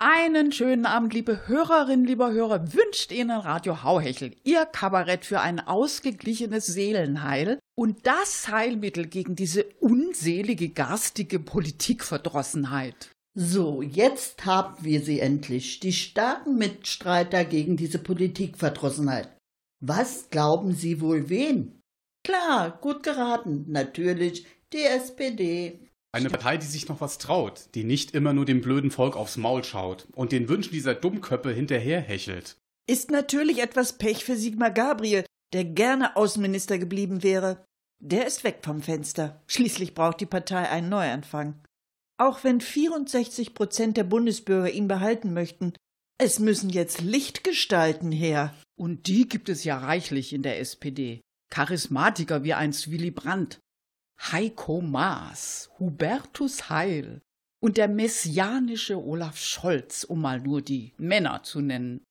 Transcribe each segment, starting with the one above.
Einen schönen Abend, liebe Hörerinnen, lieber Hörer, wünscht Ihnen Radio Hauhechel, Ihr Kabarett für ein ausgeglichenes Seelenheil und das Heilmittel gegen diese unselige, garstige Politikverdrossenheit. So, jetzt haben wir sie endlich, die starken Mitstreiter gegen diese Politikverdrossenheit. Was glauben Sie wohl wen? Klar, gut geraten, natürlich die SPD. Eine Partei, die sich noch was traut, die nicht immer nur dem blöden Volk aufs Maul schaut und den Wünschen dieser Dummköppe hinterherhechelt. Ist natürlich etwas Pech für Sigmar Gabriel, der gerne Außenminister geblieben wäre. Der ist weg vom Fenster. Schließlich braucht die Partei einen Neuanfang. Auch wenn 64 Prozent der Bundesbürger ihn behalten möchten, es müssen jetzt Lichtgestalten her. Und die gibt es ja reichlich in der SPD. Charismatiker wie einst Willy Brandt, Heiko Maas, Hubertus Heil und der messianische Olaf Scholz, um mal nur die Männer zu nennen.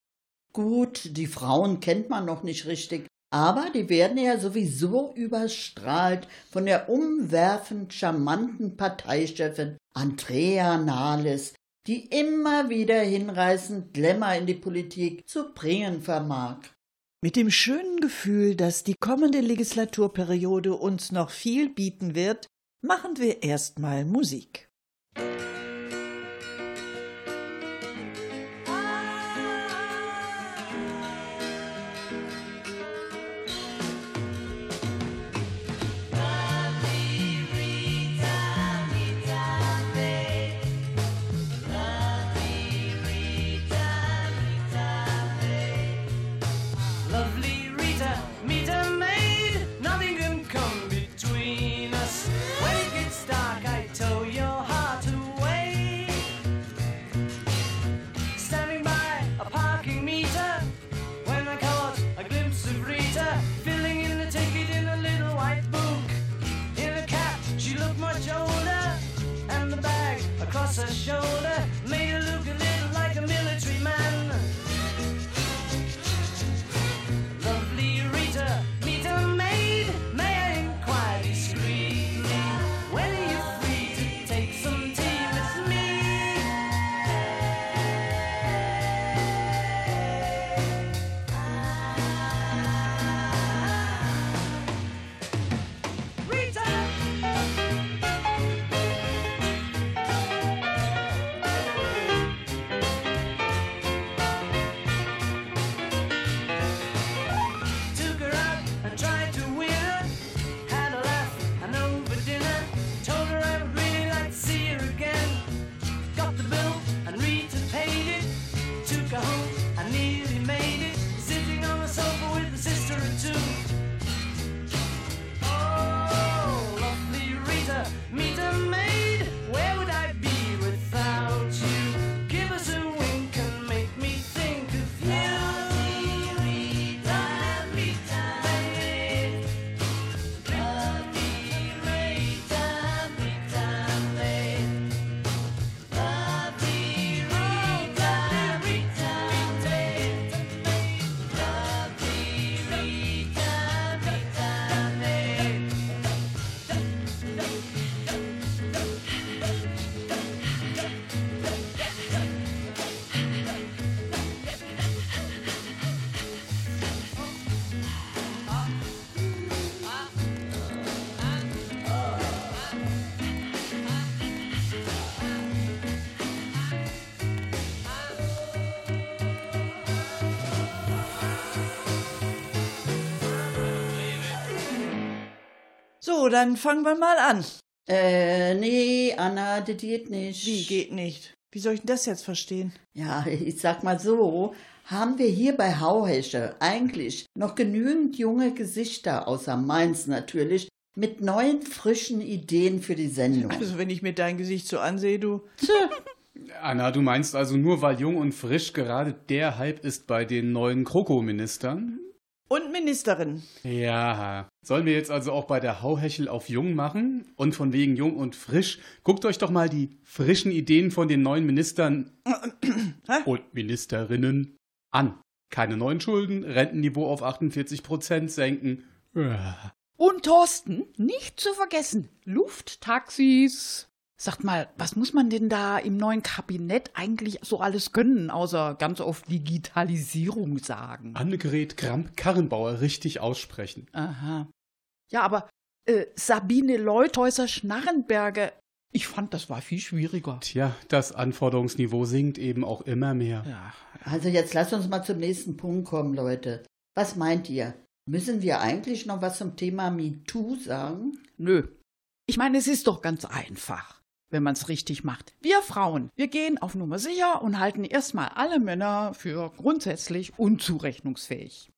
Gut, die Frauen kennt man noch nicht richtig, aber die werden ja sowieso überstrahlt von der umwerfend charmanten Parteichefin Andrea Nahles, die immer wieder hinreißend Glamour in die Politik zu bringen vermag. Mit dem schönen Gefühl, dass die kommende Legislaturperiode uns noch viel bieten wird, machen wir erstmal Musik. Lovely So, dann fangen wir mal an. Äh, nee, Anna, das geht nicht. Wie geht nicht? Wie soll ich denn das jetzt verstehen? Ja, ich sag mal so, haben wir hier bei Hauhesche eigentlich noch genügend junge Gesichter, außer Mainz natürlich, mit neuen, frischen Ideen für die Sendung. Also, wenn ich mir dein Gesicht so ansehe, du. Anna, du meinst also nur, weil jung und frisch gerade der Hype ist bei den neuen Kroko-Ministern? Und Ministerin. Ja, sollen wir jetzt also auch bei der Hauhechel auf Jung machen? Und von wegen Jung und frisch. Guckt euch doch mal die frischen Ideen von den neuen Ministern und Ministerinnen an. Keine neuen Schulden, Rentenniveau auf 48 Prozent senken. Und Thorsten, nicht zu vergessen, Lufttaxis. Sagt mal, was muss man denn da im neuen Kabinett eigentlich so alles können, außer ganz oft Digitalisierung sagen? Annegret Kramp-Karrenbauer richtig aussprechen. Aha. Ja, aber äh, Sabine Leuthäuser-Schnarrenberger, ich fand, das war viel schwieriger. Tja, das Anforderungsniveau sinkt eben auch immer mehr. Ja, Also jetzt lasst uns mal zum nächsten Punkt kommen, Leute. Was meint ihr? Müssen wir eigentlich noch was zum Thema MeToo sagen? nö. Ich meine, es ist doch ganz einfach, wenn man es richtig macht. Wir Frauen, wir gehen auf Nummer sicher und halten erstmal alle Männer für grundsätzlich unzurechnungsfähig.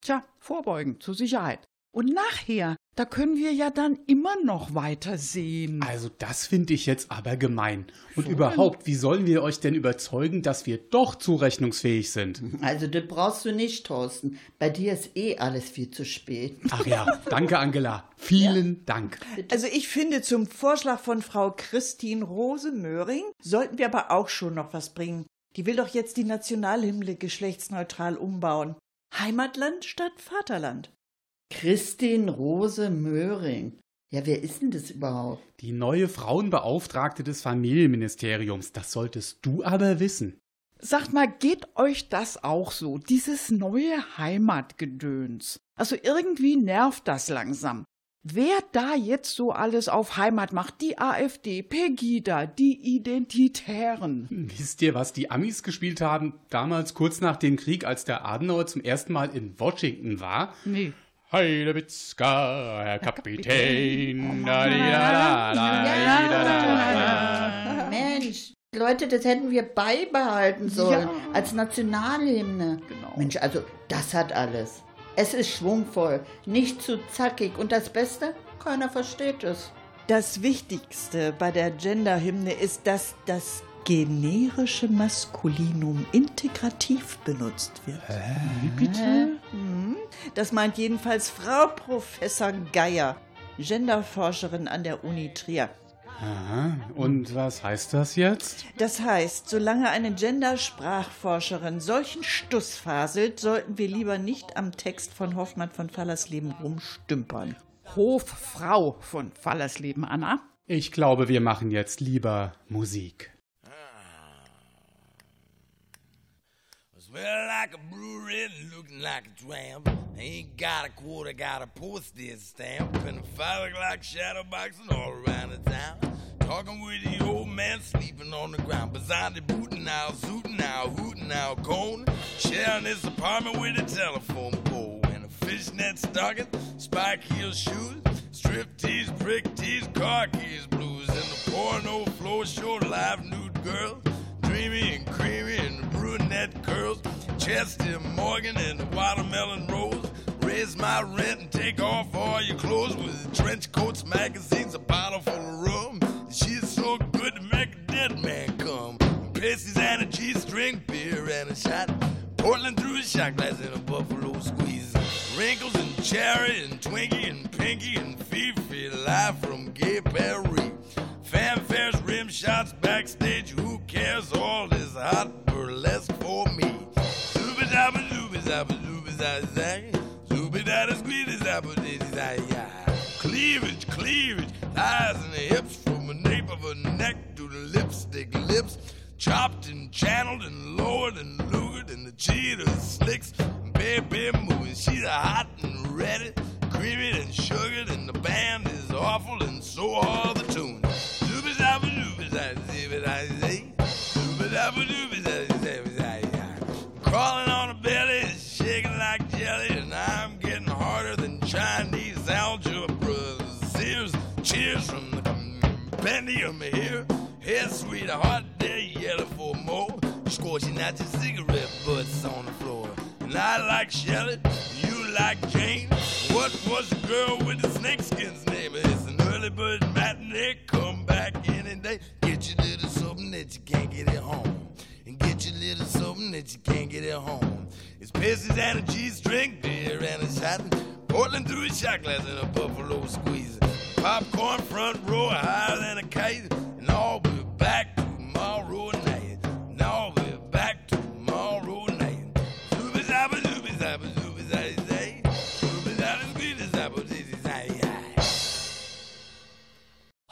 Tja, vorbeugen zur Sicherheit. Und nachher, da können wir ja dann immer noch weiter sehen. Also das finde ich jetzt aber gemein. Und Schon. überhaupt, wie sollen wir euch denn überzeugen, dass wir doch zurechnungsfähig sind? Also das brauchst du nicht, Thorsten. Bei dir ist eh alles viel zu spät. Ach ja, danke Angela. Vielen Dank. Also ich finde, zum Vorschlag von Frau Christine Rose Möhring sollten wir aber auch schon noch was bringen. Die will doch jetzt die Nationalhymne geschlechtsneutral umbauen. Heimatland statt Vaterland. Christine Rose Möhring. Ja, wer ist denn das überhaupt? Die neue Frauenbeauftragte des Familienministeriums, das solltest du aber wissen. Sagt mal, geht euch das auch so, dieses neue Heimatgedöns? Also irgendwie nervt das langsam. Wer da jetzt so alles auf Heimat macht, die AfD, Pegida, die Identitären. Wisst ihr, was die Amis gespielt haben, damals kurz nach dem Krieg, als der Adenauer zum ersten Mal in Washington war? Nee. Heidewitzka, Herr Kapitän. Da, di, da, da, da, di, da, da, da. Mensch, Leute, das hätten wir beibehalten sollen als Nationalhymne. Genau. Mensch, also das hat alles. Es ist schwungvoll, nicht zu zackig und das Beste, keiner versteht es. Das Wichtigste bei der Genderhymne ist, dass das generische Maskulinum integrativ benutzt wird. Wie bitte? Das meint jedenfalls Frau Professor Geier, Genderforscherin an der Uni Trier. Aha. Und was heißt das jetzt? Das heißt, solange eine Gendersprachforscherin solchen Stuss faselt, sollten wir lieber nicht am Text von Hoffmann von Fallersleben rumstümpern. Hoffrau von Fallersleben, Anna. Ich glaube, wir machen jetzt lieber Musik. Smell like a brewery looking like a tramp. Ain't got a quarter, got a postage stamp. And a five o'clock shadow boxing all around the town. Talking with the old man sleeping on the ground. Beside the booting out, zooting out, hooting out, cone. Sharing his apartment with a telephone pole. And a fishnet stocking, spike heel shoes. Strip tees, brick tees, car keys, blues. And the porno floor show live nude girls. Dreamy and creamy and brunette curls. Chester Morgan and watermelon rose. Raise my rent and take off all your clothes with trench coats, magazines, a bottle full of rum. She's so good to make a dead man come. Pasties and a G-string, beer and a shot. Portland through a shot glass and a buffalo squeeze. Wrinkles and cherry and Twinkie and Pinky and Fifi live from Gay Paris. Fanfares, rim shots backstage. Who cares? All is hot burlesque for me. Zooby dabba zooby zabba zooby zag. Zooby dabba squeeze zabba dizzy ya. Cleavage, cleavage, thighs and the hips from the nape of her neck to the lipstick lips. Chopped and channeled and lowered and lugered and the cheetah slicks. Baby moving, she's hot and ready. Creamy and sugared and the band is awful and so are the tunes. Head sweet, hot day, yellow for more. Scorching out your cigarette butts on the floor. And I like Shelley, you like Jane. What was the girl with the snakeskin's name? It's an early bird matinee. Come back any day. Get your little something that you can't get at home. And get your little something that you can't get at home. It's pasties and a G-string, beer and a shot. Portland through his shot glass in a buffalo squeeze. Popcorn front row higher than a kite. And I'll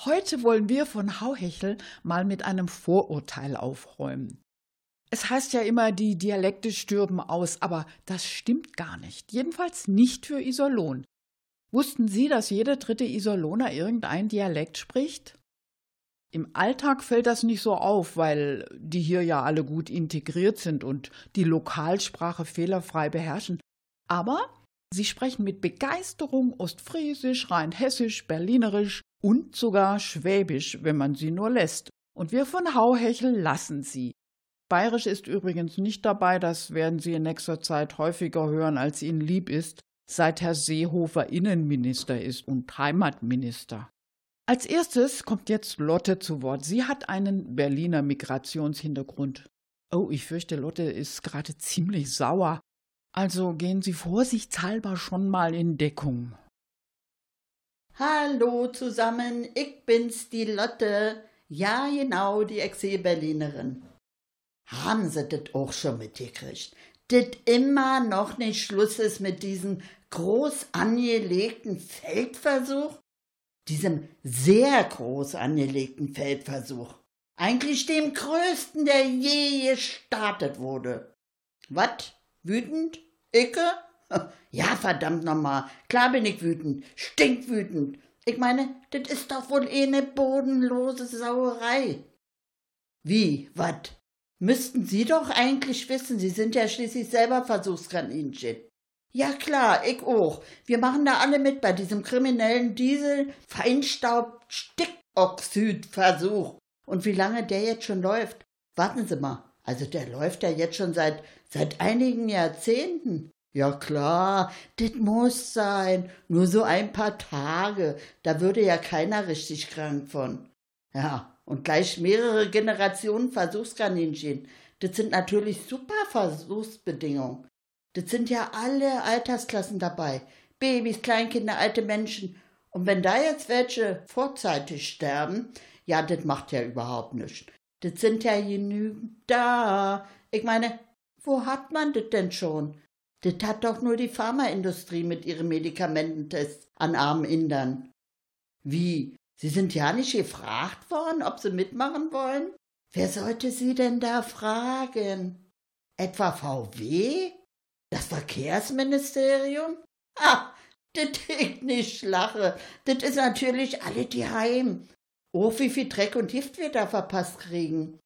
Heute wollen wir von Hauhechel mal mit einem Vorurteil aufräumen. Es heißt ja immer, die Dialekte stürben aus, aber das stimmt gar nicht. Jedenfalls nicht für Iserlohn. Wussten Sie, dass jeder dritte Iserlohner irgendein Dialekt spricht? Im Alltag fällt das nicht so auf, weil die hier ja alle gut integriert sind und die Lokalsprache fehlerfrei beherrschen. Aber sie sprechen mit Begeisterung Ostfriesisch, Rheinhessisch, Berlinerisch und sogar Schwäbisch, wenn man sie nur lässt. Und wir von Hauhechel lassen sie. Bayerisch ist übrigens nicht dabei, das werden Sie in nächster Zeit häufiger hören, als Ihnen lieb ist, seit Herr Seehofer Innenminister ist und Heimatminister. Als erstes kommt jetzt Lotte zu Wort. Sie hat einen Berliner Migrationshintergrund. Oh, ich fürchte, Lotte ist gerade ziemlich sauer. Also gehen Sie vorsichtshalber schon mal in Deckung. Hallo zusammen, ich bin's, die Lotte. Ja, genau, die Exil-Berlinerin. Haben sie das auch schon mitgekriegt? Das immer noch nicht Schluss ist mit diesem groß angelegten Feldversuch? Diesem sehr groß angelegten Feldversuch. Eigentlich dem größten, der je gestartet wurde. Was? Wütend? Icke? Ja, verdammt nochmal. Klar bin ich wütend. Stinkwütend. Ich meine, das ist doch wohl eh eine bodenlose Sauerei. Wie? Was? Müssten Sie doch eigentlich wissen, Sie sind ja schließlich selber Versuchskaninchen. Ja klar, ich auch. Wir machen da alle mit bei diesem kriminellen Diesel-Feinstaub-Stickoxid-Versuch. Und wie lange der jetzt schon läuft? Warten Sie mal. Also der läuft ja jetzt schon seit, seit einigen Jahrzehnten. Ja klar, das muss sein. Nur so ein paar Tage. Da würde ja keiner richtig krank von. Ja, und gleich mehrere Generationen Versuchskaninchen. Das sind natürlich super Versuchsbedingungen. Das sind ja alle Altersklassen dabei. Babys, Kleinkinder, alte Menschen. Und wenn da jetzt welche vorzeitig sterben, ja, das macht ja überhaupt nichts. Das sind ja genügend da. Ich meine, wo hat man das denn schon? Das hat doch nur die Pharmaindustrie mit ihren Medikamententests an armen Indern. Wie? Sie sind ja nicht gefragt worden, ob Sie mitmachen wollen? Wer sollte Sie denn da fragen? Etwa VW? Das Verkehrsministerium? Ah, das ich nicht lache. Das ist natürlich alle die Heim. Oh, wie viel Dreck und Gift wir da verpasst kriegen.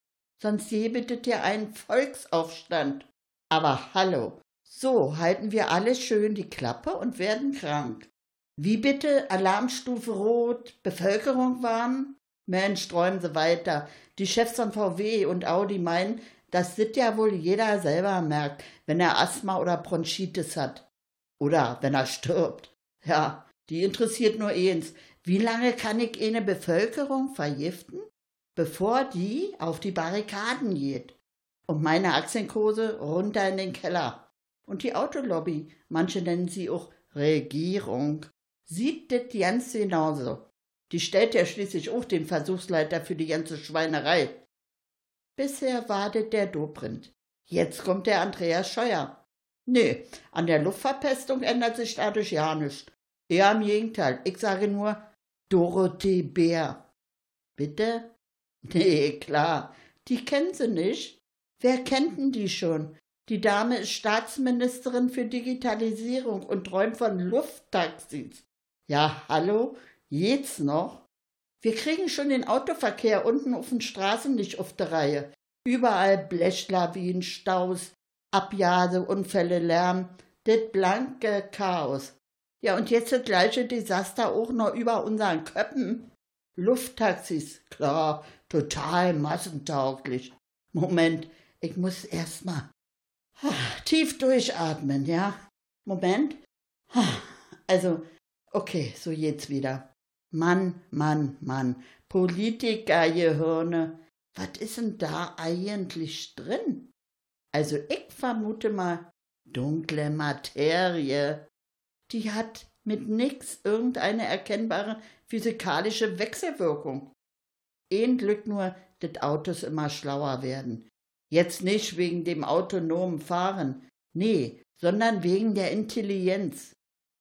Sonst gäbe das ja einen Volksaufstand. Aber hallo, so halten wir alle schön die Klappe und werden krank. Wie bitte? Alarmstufe Rot, Bevölkerung warnen? Mensch, träumen Sie weiter. Die Chefs von VW und Audi meinen, das ja wohl jeder selber merkt, wenn er Asthma oder Bronchitis hat. Oder wenn er stirbt. Ja, die interessiert nur eins. Wie lange kann ich eine Bevölkerung vergiften, bevor die auf die Barrikaden geht? Und meine Aktienkurse runter in den Keller. Und die Autolobby, manche nennen sie auch Regierung, sieht das ganz genauso. Die stellt ja schließlich auch den Versuchsleiter für die ganze Schweinerei. Bisher war das der Dobrindt. Jetzt kommt der Andreas Scheuer. Nee, an der Luftverpestung ändert sich dadurch ja nichts. Eher im Gegenteil. Ich sage nur Dorothee Bär. Bitte? Nee, klar. Die kennen sie nicht. Wer kennt denn die schon? Die Dame ist Staatsministerin für Digitalisierung und träumt von Lufttaxis. Ja, hallo? Jetzt noch? Wir kriegen schon den Autoverkehr unten auf den Straßen nicht auf der Reihe. Überall Blechlawinen, Staus, Abjase, Unfälle, Lärm. Das blanke Chaos. Ja, und jetzt das gleiche Desaster auch noch über unseren Köppen. Lufttaxis, klar, total massentauglich. Moment, ich muss erst mal tief durchatmen, ja? Moment. Also, Okay, so jetzt wieder. Mann, Mann, Mann. Politikergehirne. Was ist denn da eigentlich drin? Also ich vermute mal dunkle Materie. die hat mit nix irgendeine erkennbare physikalische Wechselwirkung. Glück nur, dass Autos immer schlauer werden. Jetzt nicht wegen dem autonomen Fahren, nee, sondern wegen der Intelligenz.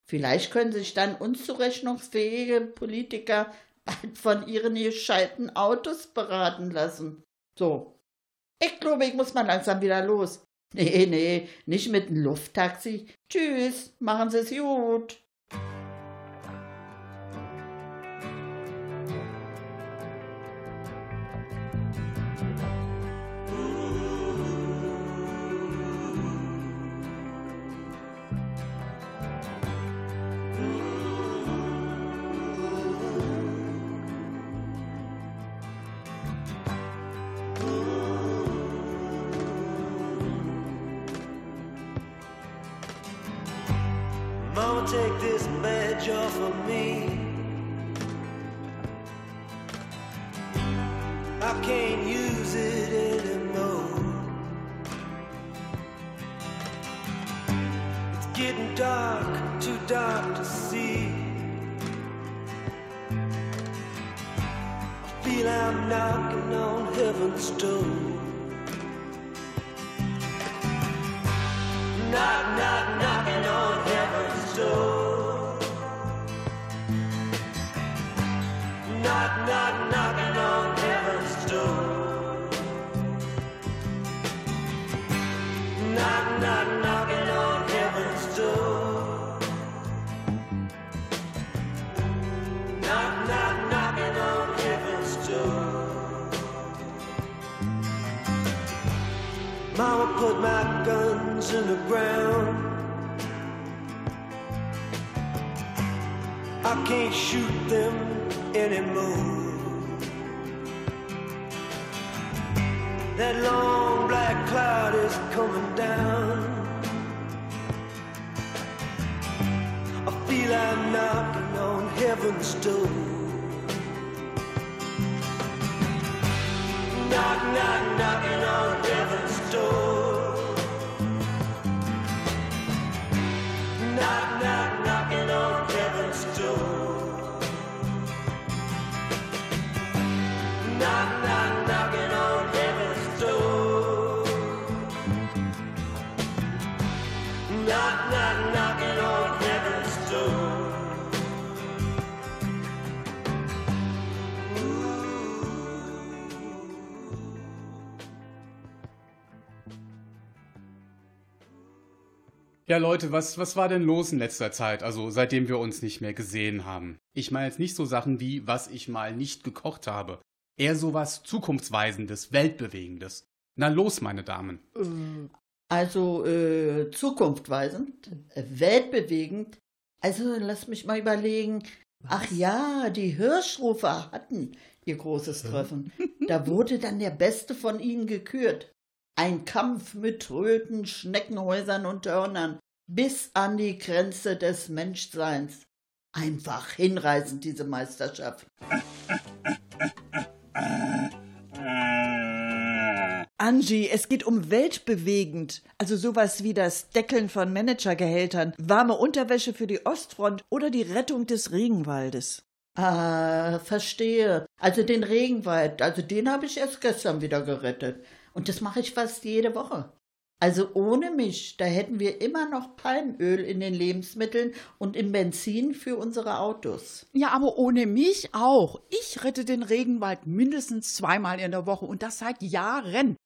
Vielleicht können sich dann unzurechnungsfähige Politiker bald von ihren gescheiten Autos beraten lassen. So. Ich glaube, ich muss mal langsam wieder los. Nee, nee, nicht mit dem Lufttaxi. Tschüss, machen Sie es gut. Of me. I can't use it anymore. It's getting dark, too dark to see. I feel I'm knocking on heaven's door. In the ground. I can't shoot them anymore. That long black cloud is coming down. I feel I'm knocking on heaven's door. Ja, Leute, was, was war denn los in letzter Zeit, also seitdem wir uns nicht mehr gesehen haben? Ich meine jetzt nicht so Sachen wie, was ich mal nicht gekocht habe. Eher sowas Zukunftsweisendes, Weltbewegendes. Na los, meine Damen. Also äh, zukunftweisend, äh, weltbewegend. Also lass mich mal überlegen. Ach ja, die Hirschrufer hatten ihr großes Treffen. Da wurde dann der Beste von ihnen gekürt. Ein Kampf mit Röten, Schneckenhäusern und Hörnern bis an die Grenze des Menschseins. Einfach hinreißend, diese Meisterschaft. Angie, es geht um weltbewegend. Also sowas wie das Deckeln von Managergehältern, warme Unterwäsche für die Ostfront oder die Rettung des Regenwaldes. Ah, verstehe. Also den Regenwald, also den habe ich erst gestern wieder gerettet. Und das mache ich fast jede Woche. Also ohne mich, da hätten wir immer noch Palmöl in den Lebensmitteln und im Benzin für unsere Autos. Ja, aber ohne mich auch. Ich rette den Regenwald mindestens zweimal in der Woche und das seit Jahren.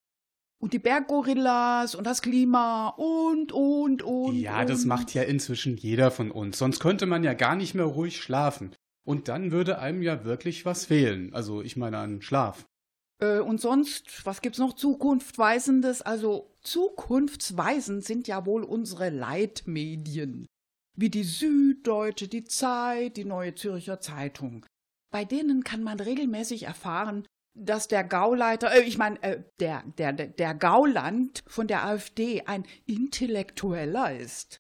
Und die Berggorillas und das Klima und, und, und. Ja, das und. macht ja inzwischen jeder von uns. Sonst könnte man ja gar nicht mehr ruhig schlafen. Und dann würde einem ja wirklich was fehlen. Also ich meine an Schlaf. Äh, und sonst, was gibt's noch Zukunftweisendes? Also zukunftsweisend sind ja wohl unsere Leitmedien. Wie die Süddeutsche, die Zeit, die Neue Zürcher Zeitung. Bei denen kann man regelmäßig erfahren, dass der Gauleiter, äh, ich meine, äh, der, der, der Gauland von der AfD ein Intellektueller ist.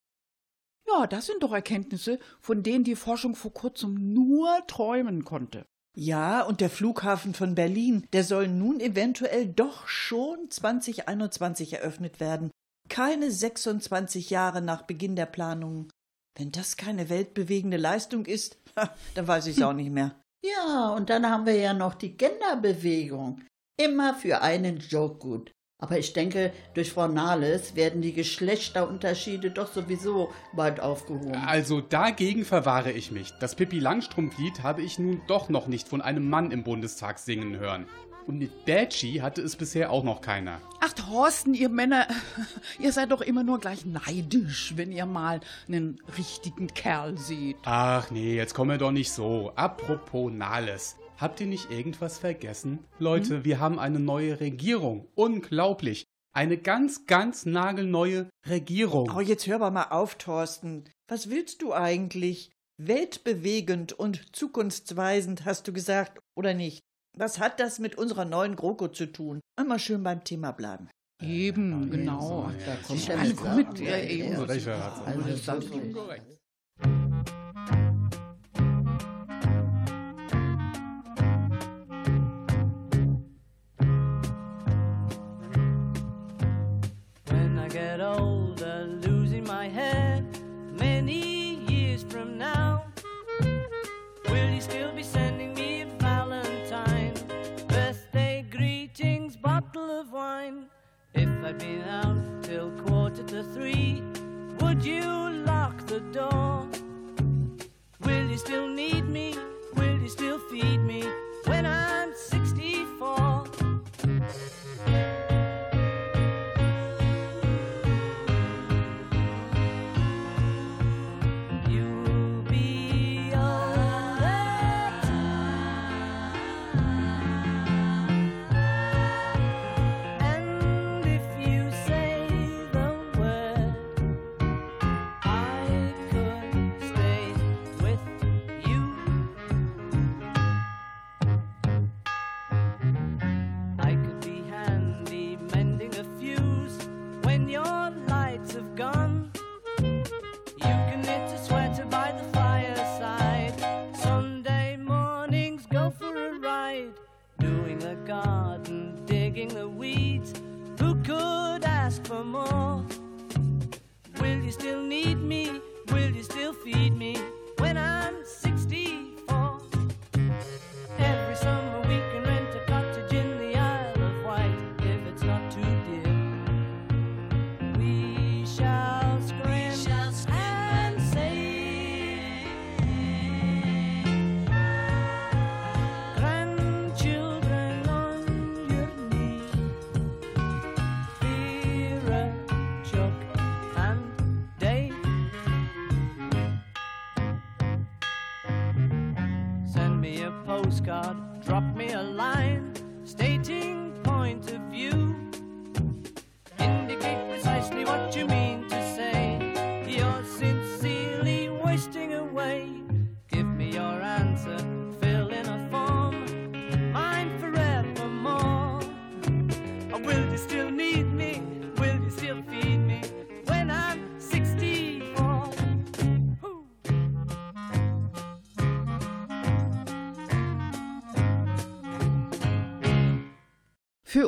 Ja, das sind doch Erkenntnisse, von denen die Forschung vor kurzem nur träumen konnte. Ja, und der Flughafen von Berlin, der soll nun eventuell doch schon 2021 eröffnet werden. Keine 26 Jahre nach Beginn der Planungen. Wenn das keine weltbewegende Leistung ist, dann weiß ich es auch nicht mehr. Ja, und dann haben wir ja noch die Genderbewegung. Immer für einen Joke gut. Aber ich denke, durch Frau Nahles werden die Geschlechterunterschiede doch sowieso bald aufgehoben. Also dagegen verwahre ich mich. Das Pippi Langstrumpf-Lied habe ich nun doch noch nicht von einem Mann im Bundestag singen hören. Und mit Badgie hatte es bisher auch noch keiner. Ach, Thorsten, ihr Männer, ihr seid doch immer nur gleich neidisch, wenn ihr mal einen richtigen Kerl seht. Ach nee, jetzt kommen wir doch nicht so. Apropos Nahles. Habt ihr nicht irgendwas vergessen? Leute, wir haben eine neue Regierung. Unglaublich. Eine ganz, ganz nagelneue Regierung. Oh, jetzt hör mal auf, Thorsten. Was willst du eigentlich? Weltbewegend und zukunftsweisend, hast du gesagt, oder nicht? Was hat das mit unserer neuen GroKo zu tun? Immer schön beim Thema bleiben. Eben, genau. Da kommt er Alle mit ja, eben. So, hat's. Also, das ist wirklich. Korrekt.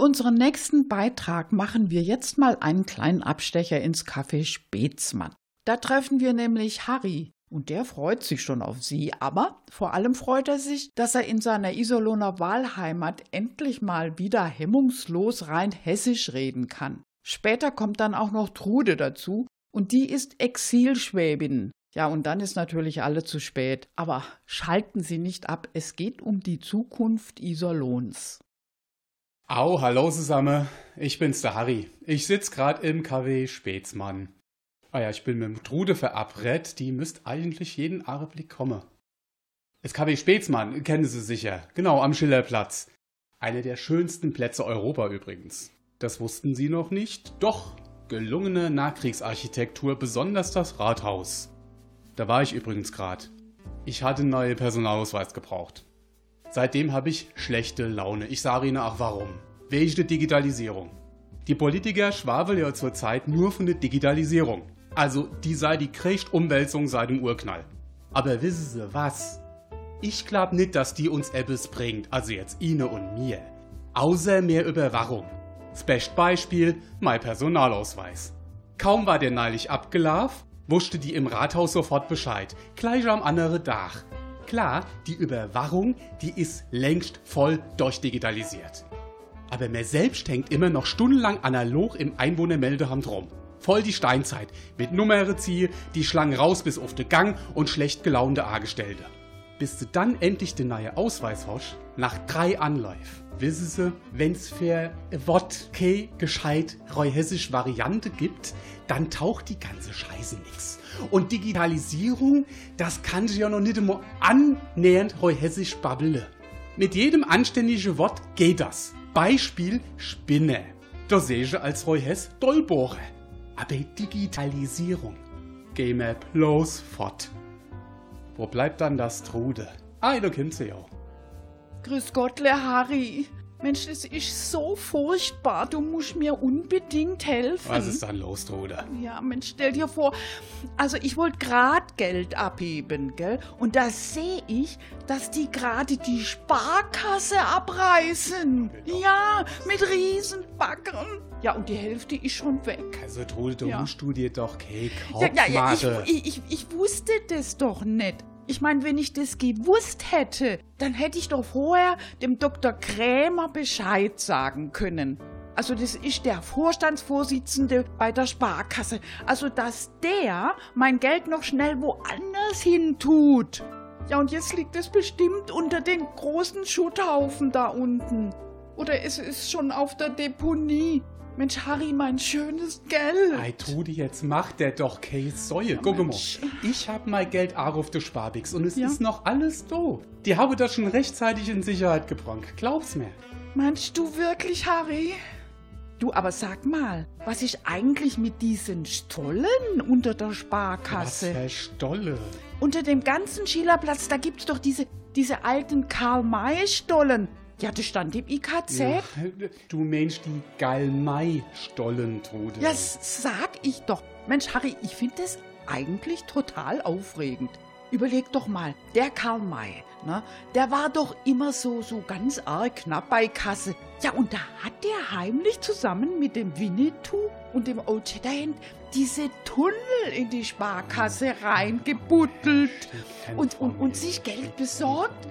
Für unseren nächsten Beitrag machen wir jetzt mal einen kleinen Abstecher ins Café Spätzmann. Da treffen wir nämlich Harry. Und der freut sich schon auf sie, aber vor allem freut er sich, dass er in seiner Isoloner Wahlheimat endlich mal wieder hemmungslos rein hessisch reden kann. Später kommt dann auch noch Trude dazu und die ist Exilschwäbin. Ja, und dann ist natürlich alle zu spät. Aber schalten Sie nicht ab, es geht um die Zukunft Iserlohns. Au, hallo zusammen. Ich bin's, der Harry. Ich sitz grad im KW Spätzmann. Ah ja, ich bin mit Trude verabredet, die müsst eigentlich jeden Augenblick kommen. Das KW Spätzmann, kennen Sie sicher. Genau, am Schillerplatz. Einer der schönsten Plätze Europa übrigens. Das wussten Sie noch nicht? Doch, gelungene Nachkriegsarchitektur, besonders das Rathaus. Da war ich übrigens grad. Ich hatte einen neuen Personalausweis gebraucht. Seitdem habe ich schlechte Laune. Ich sage Ihnen auch warum. Wegen der Digitalisierung. Die Politiker schwafeln ja zurzeit nur von der Digitalisierung. Also, die sei die größte Umwälzung seit dem Urknall. Aber wissen Sie was? Ich glaub nicht, dass die uns etwas bringt, also jetzt Ihnen und mir. Außer mehr Überwachung. Das beste Beispiel, mein Personalausweis. Kaum war der neulich abgelaufen, wusste die im Rathaus sofort Bescheid. Gleich am anderen Tag. Klar, die Überwachung, die ist längst voll durchdigitalisiert. Aber mir selbst hängt immer noch stundenlang analog im Einwohnermeldeamt rum. Voll die Steinzeit. Mit Nummer ziehe, die Schlangen raus bis auf den Gang und schlecht gelaunte Angestellte. Bis du dann endlich den neue Ausweis hast, nach drei Anläufen, wissen sie, wenn's für Wort gescheit reuhessisch Variante gibt, dann taucht die ganze Scheiße nix. Und Digitalisierung, das kann sich ja noch nicht immer annähernd reuhessisch babbele. Mit jedem anständigen Wort geht das. Beispiel Spinne. Da sehe ich als Reuhess Dollbohre. Aber Digitalisierung. Geh mir bloß fort. Wo bleibt dann das Trude? Ah, da kommt sie ja. Grüß Gottle, Harry. Mensch, das ist so furchtbar. Du musst mir unbedingt helfen. Was ist dann los, Trude? Ja, Mensch, stell dir vor, also ich wollte gerade Geld abheben, gell? Und da sehe ich, dass die gerade die Sparkasse abreißen. Ja, mit Riesenbackern. Ja, und die Hälfte ist schon weg. Also, Trude, du Ja. musst du dir doch kein Ja, ja, ja, ich, ich, ich, ich wusste das doch nicht. Ich meine, wenn ich das gewusst hätte, dann hätte ich doch vorher dem Dr. Krämer Bescheid sagen können. Also das ist der Vorstandsvorsitzende bei der Sparkasse. Also dass der mein Geld noch schnell woanders hin tut. Ja, und jetzt liegt es bestimmt unter den großen Schutthaufen da unten. Oder es ist schon auf der Deponie. Mensch, Harry, mein schönes Geld. Ei, Trude, jetzt macht der doch keine Säue. Guck mal, ich hab mein Geld auch auf der Sparbix und es Ja. ist noch alles da. Die habe das schon rechtzeitig in Sicherheit gebracht. Glaub's mir. Meinst du wirklich, Harry? Du, aber sag mal, was ist eigentlich mit diesen Stollen unter der Was Sparkasse? für Stolle. Unter dem ganzen Schillerplatz, da gibt's doch diese, diese alten Karl-May-Stollen. Ja, das stand im IKZ. Ja, Ja, du Mensch, die Galmei-Stollen, Trude. s- sag ich doch. Mensch, Harry, ich finde das eigentlich total aufregend. Überleg doch mal, der Karl May, ne, der war doch immer so, so ganz arg knapp bei Kasse. Ja, und da hat der heimlich zusammen mit dem Winnetou und dem Old Shatterhand diese Tunnel in die Sparkasse reingebuddelt und, und, und sich Geld besorgt.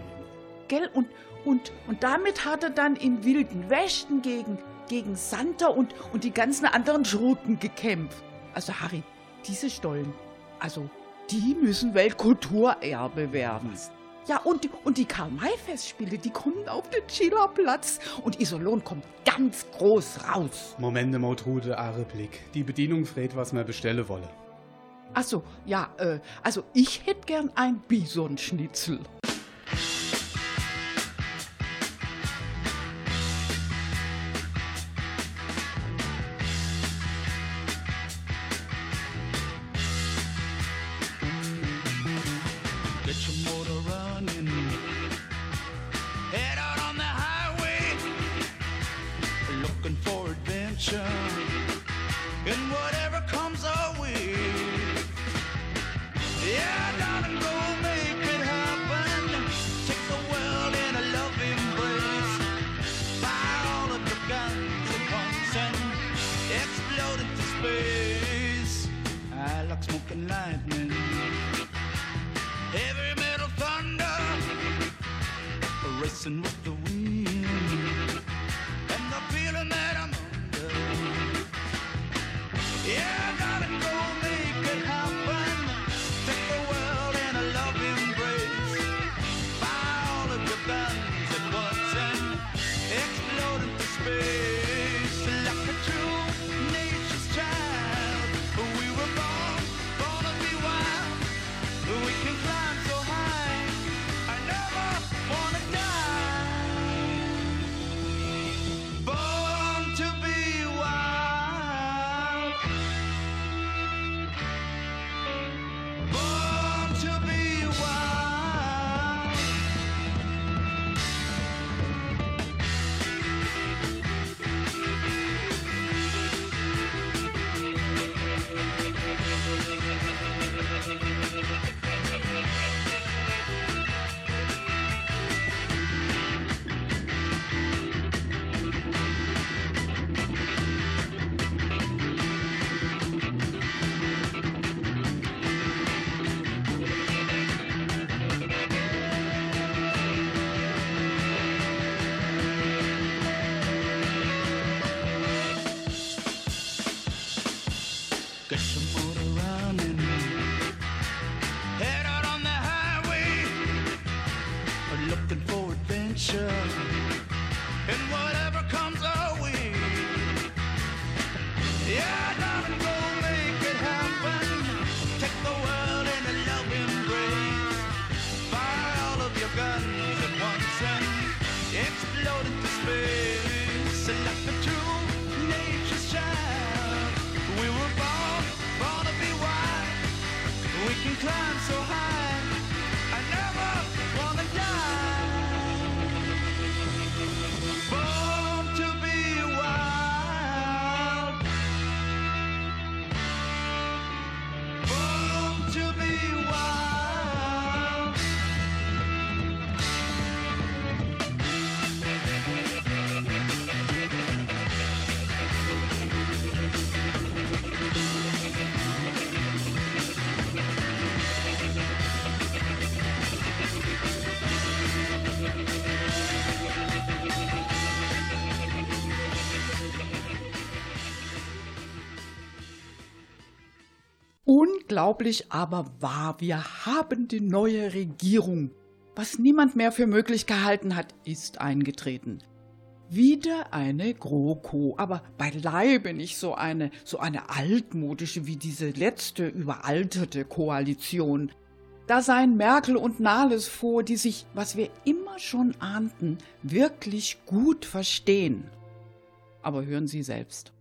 Gell? Und, und, und damit hat er dann in wilden Westen gegen, gegen Santa und, und die ganzen anderen Schurken gekämpft. Also Harry, diese Stollen, also die müssen Weltkulturerbe werden. Ja, und, die- und die Karl-May-Festspiele, die kommen auf den Schillerplatz und Isolon kommt ganz groß raus. Moment mal, Trude, Are Blick. Die Bedienung fragt, was man bestellen wolle. Ach so, ja, äh, also ich hätte gern ein Bisonschnitzel. Unglaublich aber wahr, wir haben die neue Regierung. Was niemand mehr für möglich gehalten hat, ist eingetreten. Wieder eine GroKo, aber beileibe nicht so eine, so eine altmodische wie diese letzte überalterte Koalition. Da seien Merkel und Nahles vor, die sich, was wir immer schon ahnten, wirklich gut verstehen. Aber hören Sie selbst.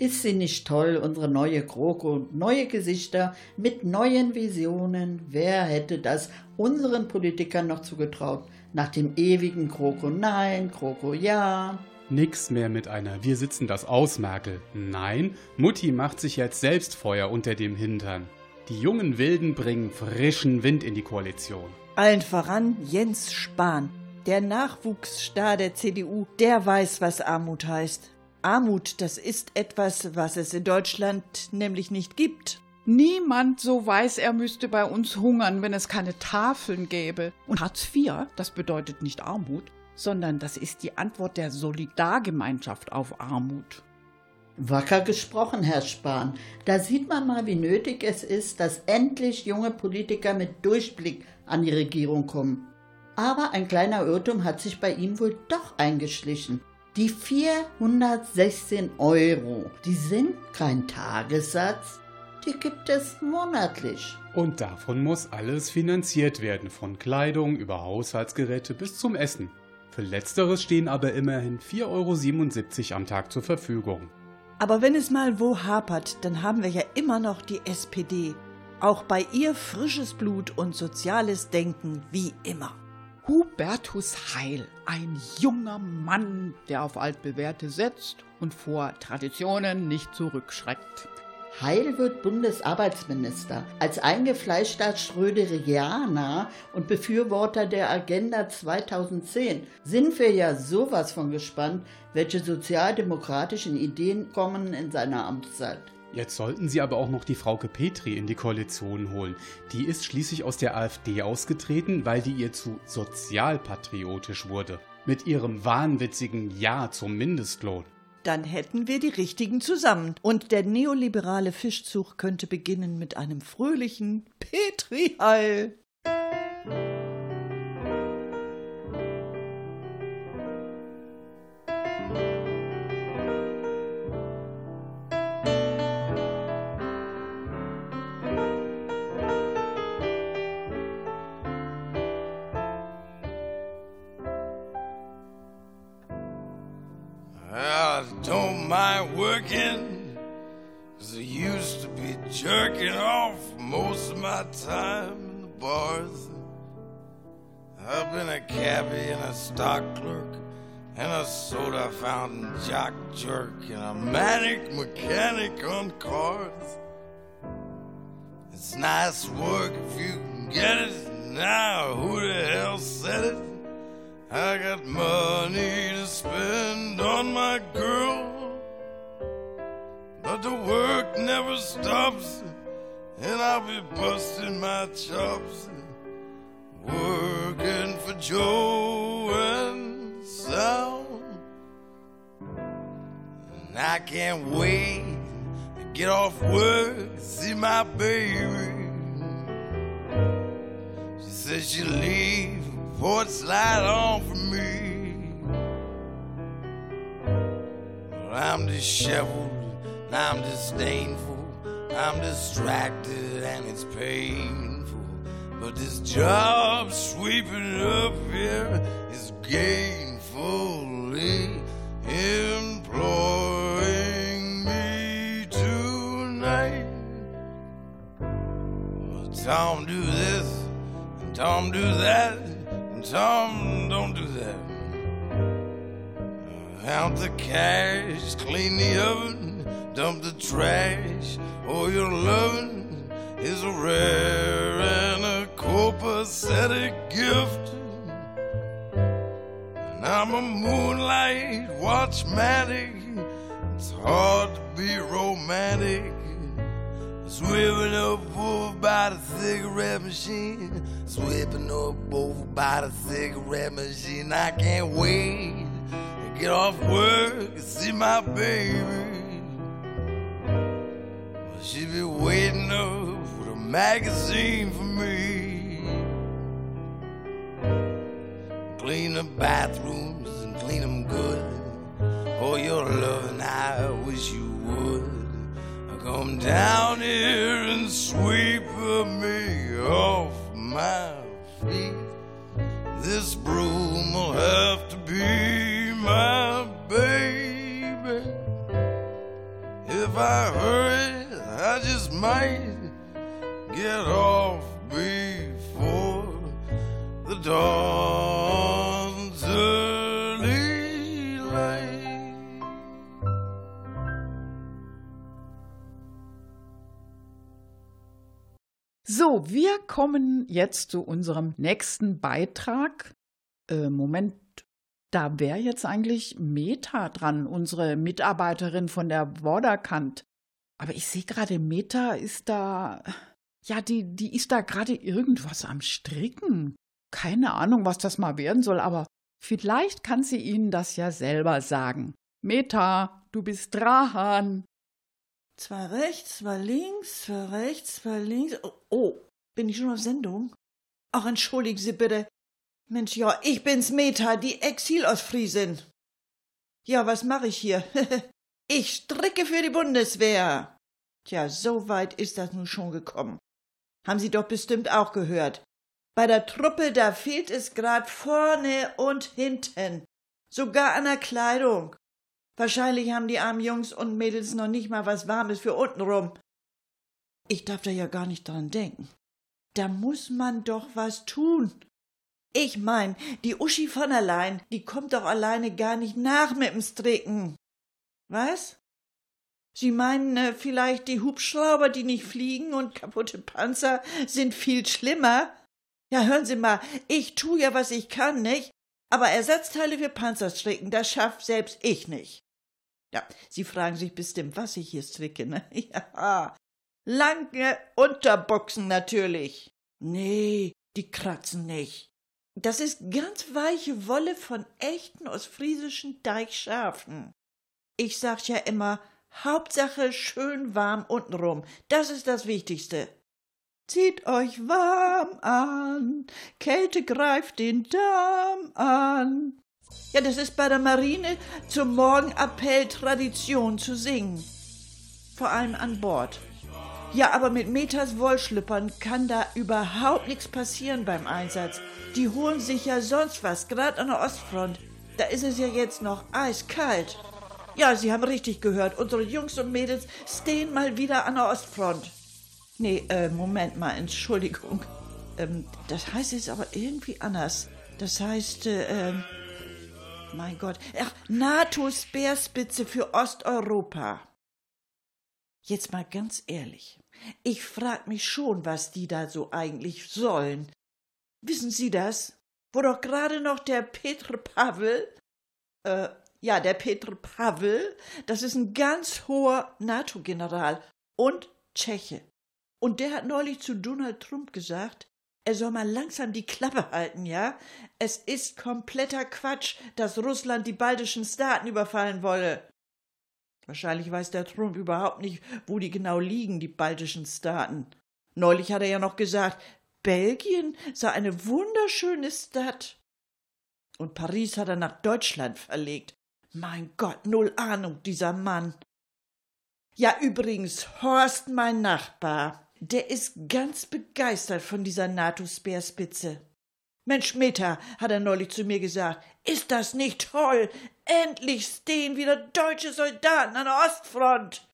Ist sie nicht toll, unsere neue GroKo? Neue Gesichter mit neuen Visionen. Wer hätte das unseren Politikern noch zugetraut? Nach dem ewigen GroKo nein, GroKo ja. Nix mehr mit einer Wir sitzen das aus, Merkel. Nein, Mutti macht sich jetzt selbst Feuer unter dem Hintern. Die jungen Wilden bringen frischen Wind in die Koalition. Allen voran Jens Spahn. Der Nachwuchsstar der CDU, der weiß, was Armut heißt. Armut, das ist etwas, was es in Deutschland nämlich nicht gibt. Niemand so weiß, er müsste bei uns hungern, wenn es keine Tafeln gäbe. Und Hartz IV, das bedeutet nicht Armut, sondern das ist die Antwort der Solidargemeinschaft auf Armut. Wacker gesprochen, Herr Spahn. Da sieht man mal, wie nötig es ist, dass endlich junge Politiker mit Durchblick an die Regierung kommen. Aber ein kleiner Irrtum hat sich bei Ihnen wohl doch eingeschlichen. Die 416 Euro, die sind kein Tagessatz, die gibt es monatlich. Und davon muss alles finanziert werden, von Kleidung über Haushaltsgeräte bis zum Essen. Für letzteres stehen aber immerhin 4,77 Euro am Tag zur Verfügung. Aber wenn es mal wo hapert, dann haben wir ja immer noch die SPD. Auch bei ihr frisches Blut und soziales Denken wie immer. Hubertus Heil, ein junger Mann, der auf altbewährte setzt und vor Traditionen nicht zurückschreckt. Heil wird Bundesarbeitsminister. Als eingefleischter Schröderianer und Befürworter der Agenda 2010 sind wir ja sowas von gespannt, welche sozialdemokratischen Ideen kommen in seiner Amtszeit. Jetzt sollten Sie aber auch noch die Frauke Petri in die Koalition holen. Die ist schließlich aus der AfD ausgetreten, weil die ihr zu sozialpatriotisch wurde. Mit ihrem wahnwitzigen Ja zum Mindestlohn. Dann hätten wir die richtigen zusammen. Und der neoliberale Fischzug könnte beginnen mit einem fröhlichen Petri-Heil. Jerk, and a manic mechanic on cars. It's nice work if you can get it. Now, who the hell said it? I got money to spend on my girl, but the work never stops, and I'll be busting my chops, working for Joe And I can't wait to get off work, and see my baby. She says she'll leave before it slide on for me. Well, I'm disheveled, I'm disdainful, I'm distracted, and it's painful. But this job sweeping up here is gainfully empty. Tom, do this, and Tom, do that, and Tom, don't do that. Count the cash, clean the oven, dump the trash. Oh, your loving is a rare and a copacetic gift. And I'm a moonlight watchmatic. It's hard to be romantic. Swimming up over by the cigarette machine. Sweeping up over by the cigarette machine. I can't wait to get off work and see my baby. She be waiting up with a magazine for me. Clean the bathrooms and clean them good. Oh, your loving, I wish you would. Come down here and sweep me off my feet. This broom will have to be my baby. If I hurry, I just might get off before the dawn's So, wir kommen jetzt zu unserem nächsten Beitrag. Äh, Moment, da wäre jetzt eigentlich Meta dran, unsere Mitarbeiterin von der Vorderkant. Aber ich sehe gerade, Meta ist da. Ja, die, die ist da gerade irgendwas am Stricken. Keine Ahnung, was das mal werden soll, aber vielleicht kann sie Ihnen das ja selber sagen. Meta, du bist dran. Zwei rechts, zwei links, zwei rechts, zwei links. Oh, oh, bin ich schon auf Sendung? Ach, entschuldigen Sie bitte. Mensch, ja, ich bin's Meta, die Exil-Ostfriesin. Ja, was mache ich hier? ich stricke für die Bundeswehr. Tja, so weit ist das nun schon gekommen. Haben Sie doch bestimmt auch gehört. Bei der Truppe, da fehlt es grad vorne und hinten. Sogar an der Kleidung. Wahrscheinlich haben die armen Jungs und Mädels noch nicht mal was Warmes für untenrum. Ich darf da ja gar nicht dran denken. Da muss man doch was tun. Ich mein, die Uschi von allein, die kommt doch alleine gar nicht nach mit dem Stricken. Was? Sie meinen äh, vielleicht die Hubschrauber, die nicht fliegen und kaputte Panzer sind viel schlimmer? Ja, hören Sie mal, ich tu ja, was ich kann, nicht? Aber Ersatzteile für Panzer stricken, das schafft selbst ich nicht. Ja, Sie fragen sich bestimmt, was ich hier stricke, ne? Ja, lange Unterbuchsen natürlich. Nee, die kratzen nicht. Das ist ganz weiche Wolle von echten ostfriesischen Deichschafen. Ich sag ja immer, Hauptsache schön warm untenrum. Das ist das Wichtigste. Zieht euch warm an, Kälte greift den Darm an. Ja, das ist bei der Marine zum Morgenappell Tradition zu singen. Vor allem an Bord. Ja, aber mit Metas Wollschlüppern kann da überhaupt nichts passieren beim Einsatz. Die holen sich ja sonst was, gerade an der Ostfront. Da ist es ja jetzt noch eiskalt. Ja, Sie haben richtig gehört. Unsere Jungs und Mädels stehen mal wieder an der Ostfront. Nee, äh, Moment mal, Entschuldigung. Ähm, das heißt jetzt aber irgendwie anders. Das heißt, äh, ähm, mein Gott. Ach, NATO-Speerspitze für Osteuropa. Jetzt mal ganz ehrlich. Ich frag mich schon, was die da so eigentlich sollen. Wissen Sie das? Wo doch gerade noch der Petr Pavel, äh, ja, der Petr Pavel, das ist ein ganz hoher NATO-General und Tscheche. Und der hat neulich zu Donald Trump gesagt, er soll mal langsam die Klappe halten, ja? Es ist kompletter Quatsch, dass Russland die baltischen Staaten überfallen wolle. Wahrscheinlich weiß der Trump überhaupt nicht, wo die genau liegen, die baltischen Staaten. Neulich hat er ja noch gesagt, Belgien sei eine wunderschöne Stadt. Und Paris hat er nach Deutschland verlegt. Mein Gott, null Ahnung, dieser Mann. Ja, übrigens, Horst, mein Nachbar, der ist ganz begeistert von dieser NATO-Speerspitze. Mensch, Meta, hat er neulich zu mir gesagt, ist das nicht toll? Endlich stehen wieder deutsche Soldaten an der Ostfront.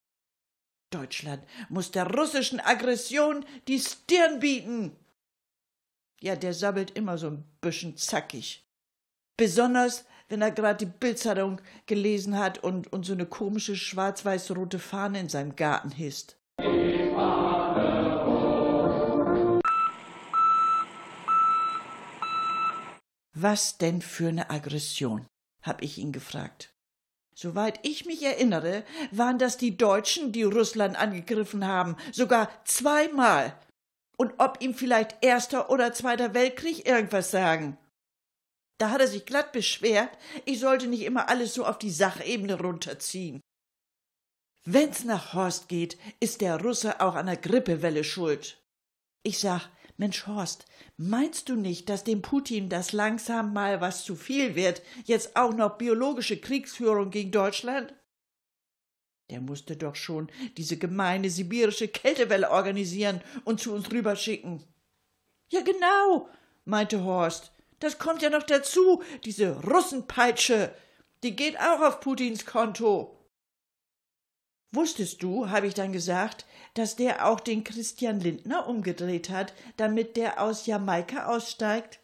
Deutschland muss der russischen Aggression die Stirn bieten. Ja, der sabbelt immer so ein bisschen zackig. Besonders, wenn er gerade die Bildzeitung gelesen hat und, und so eine komische schwarz-weiß-rote Fahne in seinem Garten hisst. Was denn für eine Aggression? hab ich ihn gefragt. Soweit ich mich erinnere, waren das die Deutschen, die Russland angegriffen haben, sogar zweimal. Und ob ihm vielleicht Erster oder Zweiter Weltkrieg irgendwas sagen. Da hat er sich glatt beschwert, ich sollte nicht immer alles so auf die Sachebene runterziehen. Wenn's nach Horst geht, ist der Russe auch an der Grippewelle schuld. Ich sag, Mensch Horst, meinst du nicht, dass dem Putin das langsam mal was zu viel wird, jetzt auch noch biologische Kriegsführung gegen Deutschland? Der musste doch schon diese gemeine sibirische Kältewelle organisieren und zu uns rüberschicken. Ja, genau, meinte Horst. Das kommt ja noch dazu, diese Russenpeitsche. Die geht auch auf Putins Konto. Wusstest du, habe ich dann gesagt, dass der auch den Christian Lindner umgedreht hat, damit der aus Jamaika aussteigt?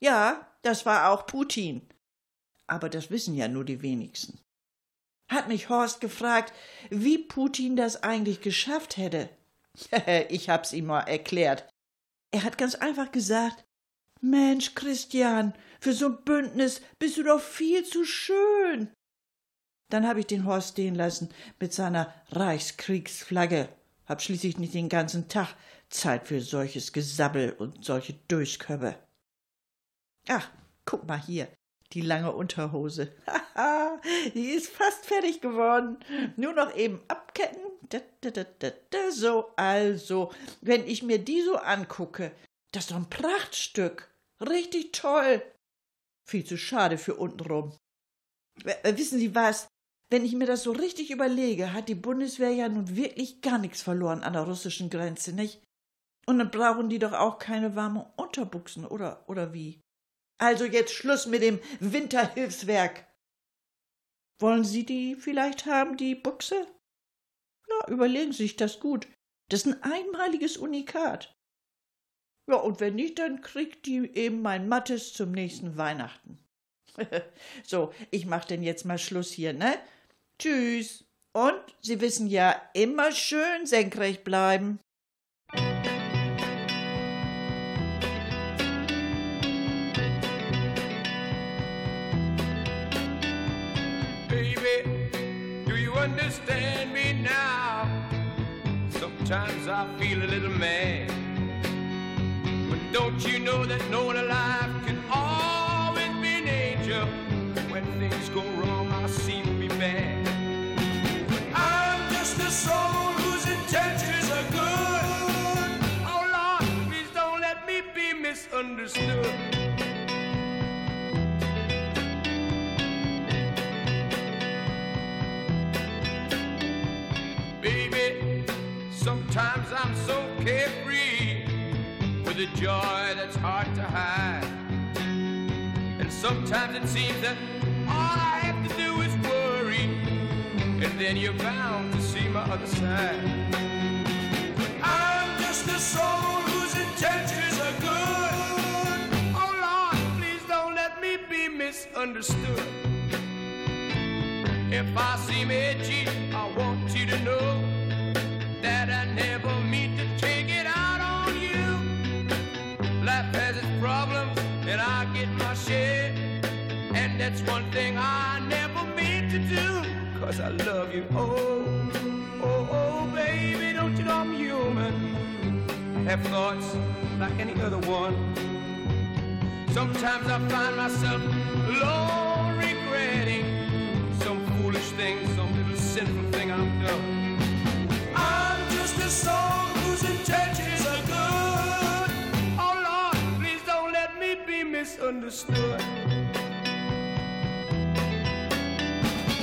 Ja, das war auch Putin. Aber das wissen ja nur die wenigsten. Hat mich Horst gefragt, wie Putin das eigentlich geschafft hätte. ich hab's ihm mal erklärt. Er hat ganz einfach gesagt, Mensch, Christian, für so ein Bündnis bist du doch viel zu schön. Dann habe ich den Horst stehen lassen mit seiner Reichskriegsflagge. Hab schließlich nicht den ganzen Tag Zeit für solches Gesabbel und solche Durchköppe. Ach, guck mal hier, die lange Unterhose. Haha, die ist fast fertig geworden. Nur noch eben abketten. So, also, wenn ich mir die so angucke, das ist doch ein Prachtstück. Richtig toll. Viel zu schade für untenrum. Wissen Sie was? Wenn ich mir das so richtig überlege, hat die Bundeswehr ja nun wirklich gar nichts verloren an der russischen Grenze, nicht? Und dann brauchen die doch auch keine warmen Unterbuchsen, oder, oder wie? Also jetzt Schluss mit dem Winterhilfswerk. Wollen Sie die vielleicht haben, die Buchse? Na, überlegen Sie sich das gut. Das ist ein einmaliges Unikat. Ja, und wenn nicht, dann kriegt die eben mein Mattes zum nächsten Weihnachten. so, ich mach denn jetzt mal Schluss hier, ne? Tschüss. Und Sie wissen ja, immer schön senkrecht bleiben. Baby, do you understand me now? Sometimes I feel a little mad. But don't you know that no one alive misunderstood. Baby, sometimes I'm so carefree with a joy that's hard to hide. And sometimes it seems that all I have to do is worry, and then you're bound to see my other side. I'm just a soul whose intentions misunderstood. If I seem edgy, I want you to know that I never mean to take it out on you. Life has its problems, and I get my share. And that's one thing I never mean to do, cause I love you. Oh, oh, oh, baby, don't you know I'm human? Have thoughts like any other one. Sometimes I find myself alone regretting some foolish thing, some little sinful thing I've done. I'm just a soul whose intentions are good. Oh Lord, please don't let me be misunderstood.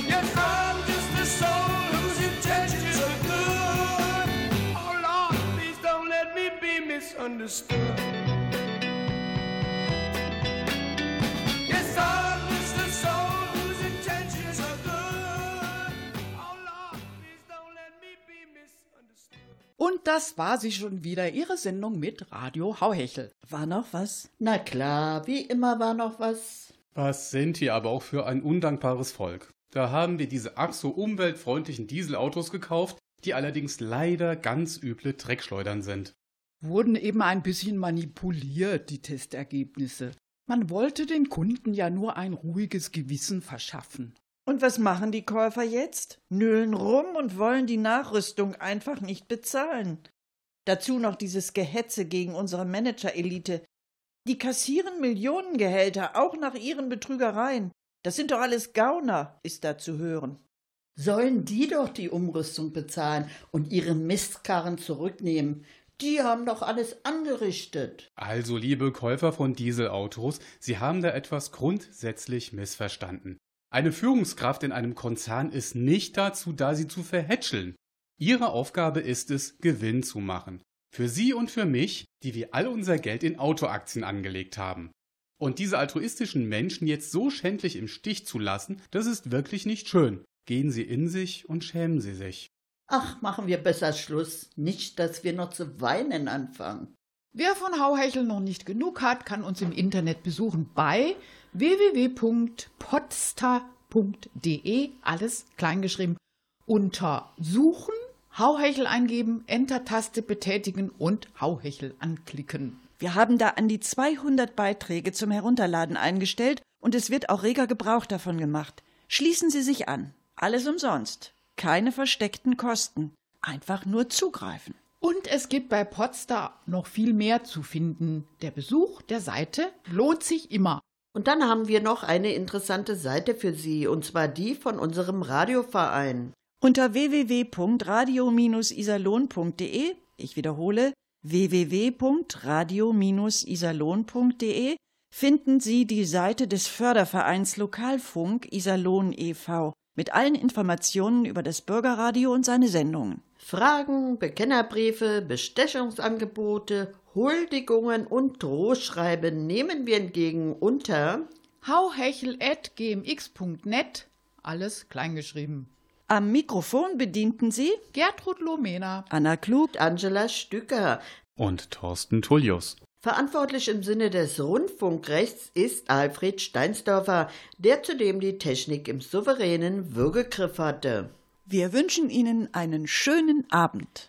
Yes, I'm just a soul whose intentions are good. Oh Lord, please don't let me be misunderstood. Und das war sie schon wieder, ihre Sendung mit Radio Hauhechel. War noch was? Na klar, wie immer war noch was. Was sind wir aber auch für ein undankbares Volk? Da haben wir diese ach so umweltfreundlichen Dieselautos gekauft, die allerdings leider ganz üble Dreckschleudern sind. Wurden eben ein bisschen manipuliert, die Testergebnisse. Man wollte den Kunden ja nur ein ruhiges Gewissen verschaffen. Und was machen die Käufer jetzt? Nölen rum und wollen die Nachrüstung einfach nicht bezahlen. Dazu noch dieses Gehetze gegen unsere Manager-Elite. Die kassieren Millionengehälter, auch nach ihren Betrügereien. Das sind doch alles Gauner, ist da zu hören. Sollen die doch die Umrüstung bezahlen und ihre Mistkarren zurücknehmen? Die haben doch alles angerichtet. Also, liebe Käufer von Dieselautos, Sie haben da etwas grundsätzlich missverstanden. Eine Führungskraft in einem Konzern ist nicht dazu da, sie zu verhätscheln. Ihre Aufgabe ist es, Gewinn zu machen. Für Sie und für mich, die wir all unser Geld in Autoaktien angelegt haben. Und diese altruistischen Menschen jetzt so schändlich im Stich zu lassen, das ist wirklich nicht schön. Gehen Sie in sich und schämen Sie sich. Ach, machen wir besser Schluss. Nicht, dass wir noch zu weinen anfangen. Wer von Hauhechel noch nicht genug hat, kann uns im Internet besuchen bei www.podster.de, alles kleingeschrieben, unter Suchen, Hauhechel eingeben, Enter-Taste betätigen und Hauhechel anklicken. Wir haben da an die 200 Beiträge zum Herunterladen eingestellt und es wird auch reger Gebrauch davon gemacht. Schließen Sie sich an. Alles umsonst. Keine versteckten Kosten. Einfach nur zugreifen. Und es gibt bei Podstar noch viel mehr zu finden. Der Besuch der Seite lohnt sich immer. Und dann haben wir noch eine interessante Seite für Sie, und zwar die von unserem Radioverein. Unter www.radio-iserlohn.de, ich wiederhole, www.radio-iserlohn.de finden Sie die Seite des Fördervereins Lokalfunk Iserlohn e.V. mit allen Informationen über das Bürgerradio und seine Sendungen. Fragen, Bekennerbriefe, Bestechungsangebote, Huldigungen und Drohschreiben nehmen wir entgegen unter hauhechel.gmx.net, alles kleingeschrieben. Am Mikrofon bedienten Sie Gertrud Lomena. Anna Klug, Angela Stücker. Und Thorsten Tullius. Verantwortlich im Sinne des Rundfunkrechts ist Alfred Steinsdorfer, der zudem die Technik im souveränen Würgegriff hatte. Wir wünschen Ihnen einen schönen Abend.